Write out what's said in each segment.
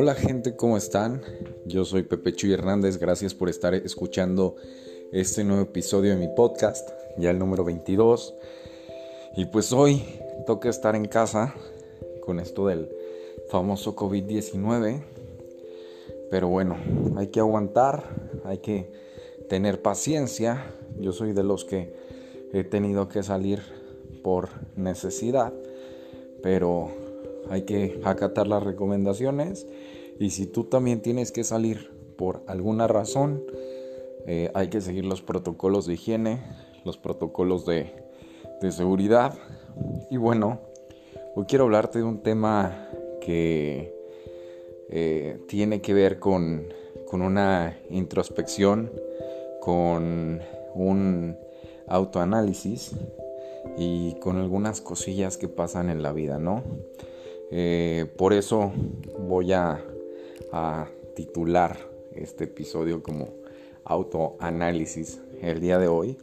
Hola gente, ¿cómo están? Yo soy Pepe Chuy Hernández, gracias por estar escuchando este nuevo episodio de mi podcast, ya el número 22. Y pues hoy toca estar en casa con esto del famoso COVID-19. Pero bueno, hay que aguantar, hay que tener paciencia. Yo soy de los que he tenido que salir por necesidad, pero hay que acatar las recomendaciones y si tú también tienes que salir por alguna razón, eh, hay que seguir los protocolos de higiene, los protocolos de, seguridad. Y bueno, hoy quiero hablarte de un tema que eh, tiene que ver con, con una introspección, con un autoanálisis y con algunas cosillas que pasan en la vida, ¿no? Eh, por eso voy a, titular este episodio como autoanálisis el día de hoy.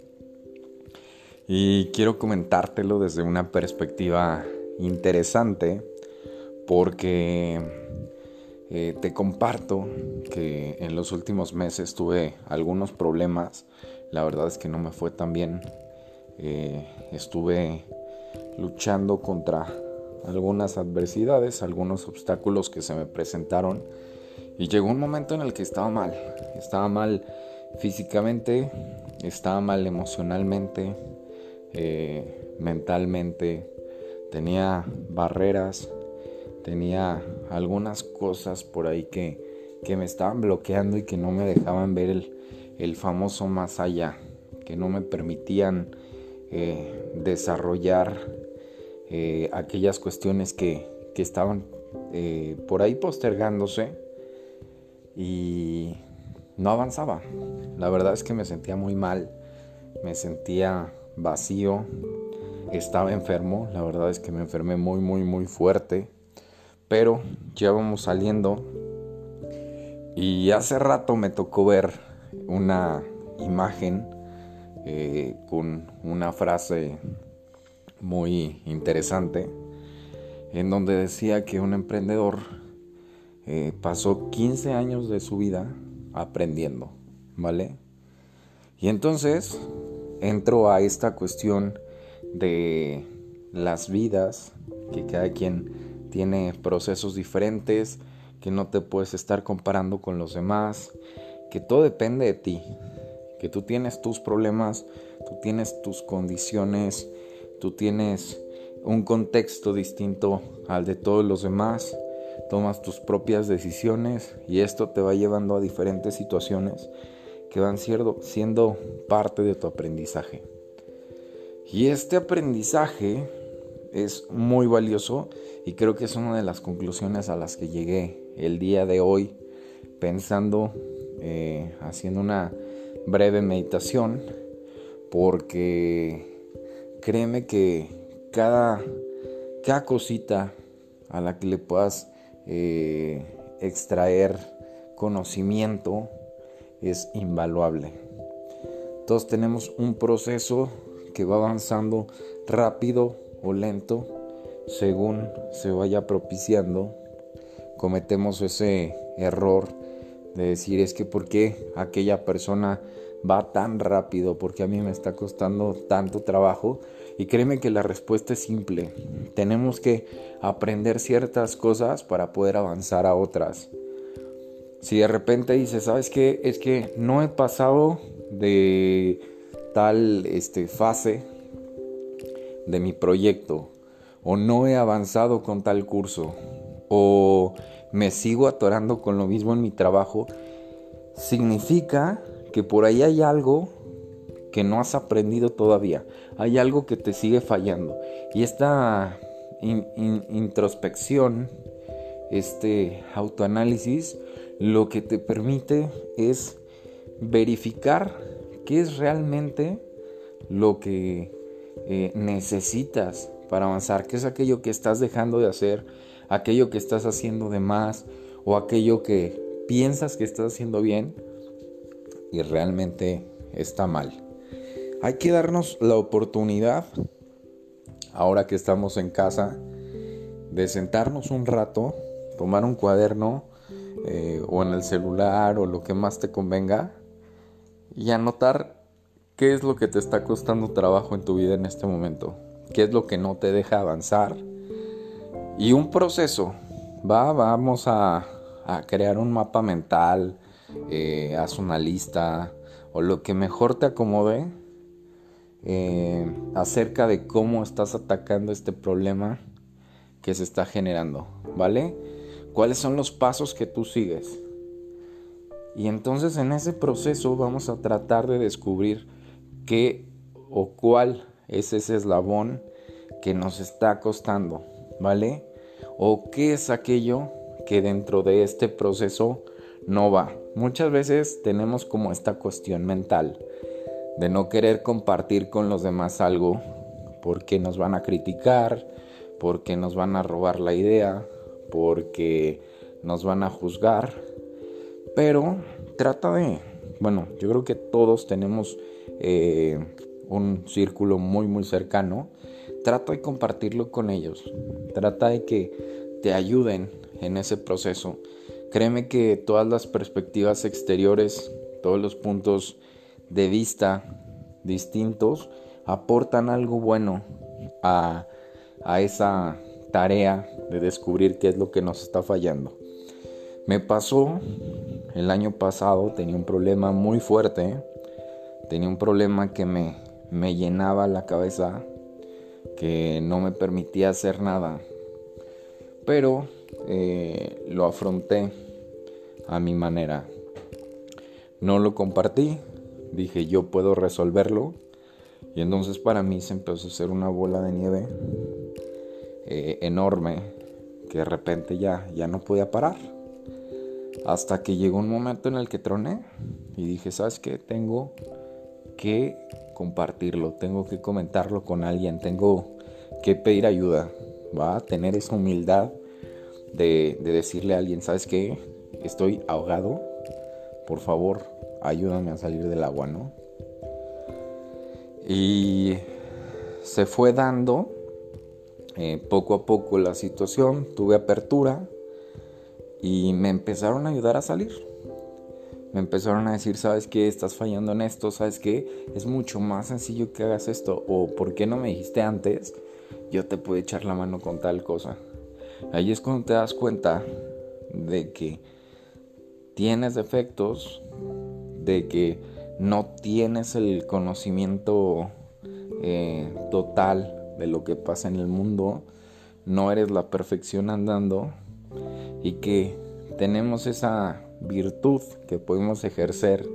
Y quiero comentártelo desde una perspectiva interesante porque eh, te comparto que en los últimos meses tuve algunos problemas. La verdad es que no me fue tan bien. Eh, estuve luchando contra algunas adversidades, algunos obstáculos que se me presentaron. Y llegó un momento en el que estaba mal, estaba mal físicamente, estaba mal emocionalmente, eh, mentalmente, tenía barreras, tenía algunas cosas por ahí que, que, me estaban bloqueando y que no me dejaban ver el, el famoso más allá, que no me permitían eh, desarrollar eh, aquellas cuestiones que, estaban eh, por ahí postergándose y no avanzaba. La verdad es que me sentía muy mal, me sentía vacío, estaba enfermo, la verdad es que me enfermé muy, muy, muy fuerte, pero ya vamos saliendo y hace rato me tocó ver una imagen eh, con una frase muy interesante, en donde decía que un emprendedor eh, pasó 15 años de su vida aprendiendo, ¿vale? Y entonces entro a esta cuestión de las vidas, que cada quien tiene procesos diferentes, que no te puedes estar comparando con los demás, que todo depende de ti, que tú tienes tus problemas, tú tienes tus condiciones tú tienes un contexto distinto al de todos los demás, tomas tus propias decisiones y esto te va llevando a diferentes situaciones que van siendo, parte de tu aprendizaje. Y este aprendizaje es muy valioso y creo que es una de las conclusiones a las que llegué el día de hoy pensando, eh, haciendo una breve meditación, porque créeme que cada, cada cosita a la que le puedas eh, extraer conocimiento es invaluable. Todos tenemos un proceso que va avanzando rápido o lento según se vaya propiciando. Cometemos ese error de decir es que por qué aquella persona va tan rápido, porque a mí me está costando tanto trabajo. Y créeme que la respuesta es simple. Tenemos que aprender ciertas cosas para poder avanzar a otras. Si de repente dices, ¿sabes qué? Es que no he pasado de tal este, fase de mi proyecto, o no he avanzado con tal curso, o me sigo atorando con lo mismo en mi trabajo, significa que por ahí hay algo que no has aprendido todavía, hay algo que te sigue fallando. Y esta introspección, este autoanálisis, lo que te permite es verificar qué es realmente lo que eh, necesitas para avanzar, qué es aquello que estás dejando de hacer, aquello que estás haciendo de más o aquello que piensas que estás haciendo bien y realmente está mal. Hay que darnos la oportunidad, ahora que estamos en casa, de sentarnos un rato, tomar un cuaderno eh, o en el celular o lo que más te convenga y anotar qué es lo que te está costando trabajo en tu vida en este momento, qué es lo que no te deja avanzar y un proceso. Va, vamos a, crear un mapa mental, eh, haz una lista o lo que mejor te acomode eh, acerca de cómo estás atacando este problema que se está generando, ¿vale? ¿Cuáles son los pasos que tú sigues? Y entonces en ese proceso vamos a tratar de descubrir qué o cuál es ese eslabón que nos está costando, ¿vale? O qué es aquello que dentro de este proceso no va. Muchas veces tenemos como esta cuestión mental de no querer compartir con los demás algo porque nos van a criticar, porque nos van a robar la idea, porque nos van a juzgar. Pero trata de, bueno, yo creo que todos tenemos eh, un círculo muy, muy cercano. Trata de compartirlo con ellos. Trata de que te ayuden en ese proceso. Créeme que todas las perspectivas exteriores, todos los puntos de vista distintos aportan algo bueno a, a esa tarea de descubrir qué es lo que nos está fallando. Me pasó el año pasado, tenía un problema muy fuerte, tenía un problema que me, me llenaba la cabeza, que no me permitía hacer nada, pero eh, lo afronté a mi manera. No lo compartí, dije yo puedo resolverlo y entonces para mí se empezó a hacer una bola de nieve eh, enorme que de repente ya, ya no podía parar. Hasta que llegó un momento en el que troné y dije, ¿sabes qué? Tengo que compartirlo, tengo que comentarlo con alguien, tengo que pedir ayuda, va a tener esa humildad de, de decirle a alguien, ¿sabes qué? Estoy ahogado, por favor, ayúdame a salir del agua, ¿no? Y se fue dando eh, poco a poco la situación, tuve apertura y me empezaron a ayudar a salir. Me empezaron a decir, ¿sabes qué? Estás fallando en esto, ¿sabes qué? Es mucho más sencillo que hagas esto. O ¿por qué no me dijiste antes? Yo te puedo echar la mano con tal cosa. Ahí es cuando te das cuenta de que tienes defectos, de que no tienes el conocimiento eh, total de lo que pasa en el mundo, no eres la perfección andando y que tenemos esa virtud que podemos ejercer,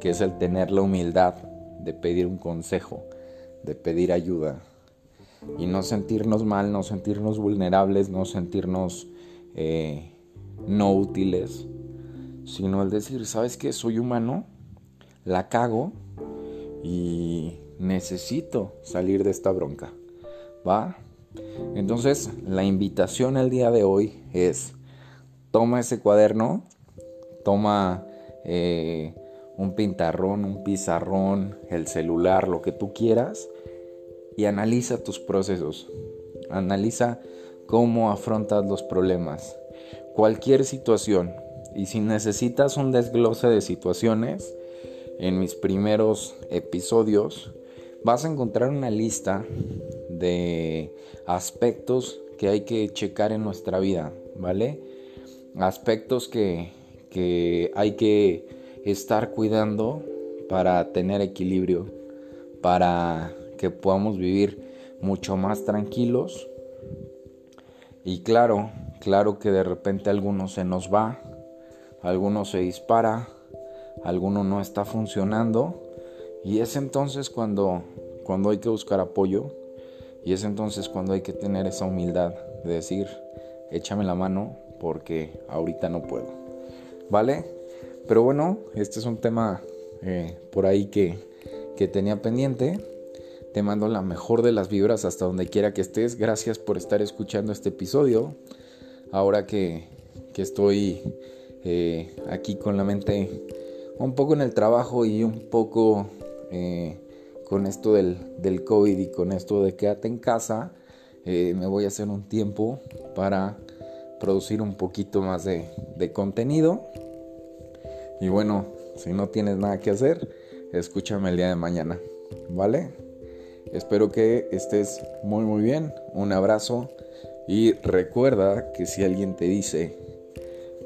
que es el tener la humildad de pedir un consejo, de pedir ayuda y no sentirnos mal, no sentirnos vulnerables, no sentirnos eh, no útiles, sino el decir, ¿sabes qué? Soy humano, la cago y necesito salir de esta bronca. ¿Va? Entonces, la invitación el día de hoy es, toma ese cuaderno, toma eh, un pintarrón, un pizarrón, el celular, lo que tú quieras, y analiza tus procesos. Analiza cómo afrontas los problemas. Cualquier situación. Y si necesitas un desglose de situaciones, en mis primeros episodios vas a encontrar una lista de aspectos que hay que checar en nuestra vida, ¿vale? Aspectos que, que hay que estar cuidando para tener equilibrio, para que podamos vivir mucho más tranquilos. Y claro, claro que de repente alguno se nos va, alguno se dispara, alguno no está funcionando y es entonces cuando, cuando hay que buscar apoyo y es entonces cuando hay que tener esa humildad de decir, échame la mano porque ahorita no puedo. ¿Vale? Pero bueno, este es un tema eh, por ahí que, que tenía pendiente. Te mando la mejor de las vibras hasta donde quiera que estés. Gracias por estar escuchando este episodio. Ahora que, que estoy eh, aquí con la mente un poco en el trabajo y un poco eh, con esto del, del, COVID y con esto de quédate en casa, eh, me voy a hacer un tiempo para producir un poquito más de, de contenido. Y bueno, si no tienes nada que hacer, escúchame el día de mañana, ¿vale? Espero que estés muy muy bien. Un abrazo y recuerda que si alguien te dice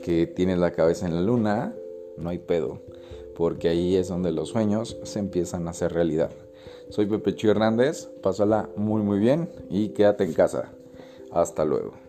que tienes la cabeza en la luna, no hay pedo, porque ahí es donde los sueños se empiezan a hacer realidad. Soy Pepe Chu Hernández, pásala muy muy bien y quédate en casa. Hasta luego.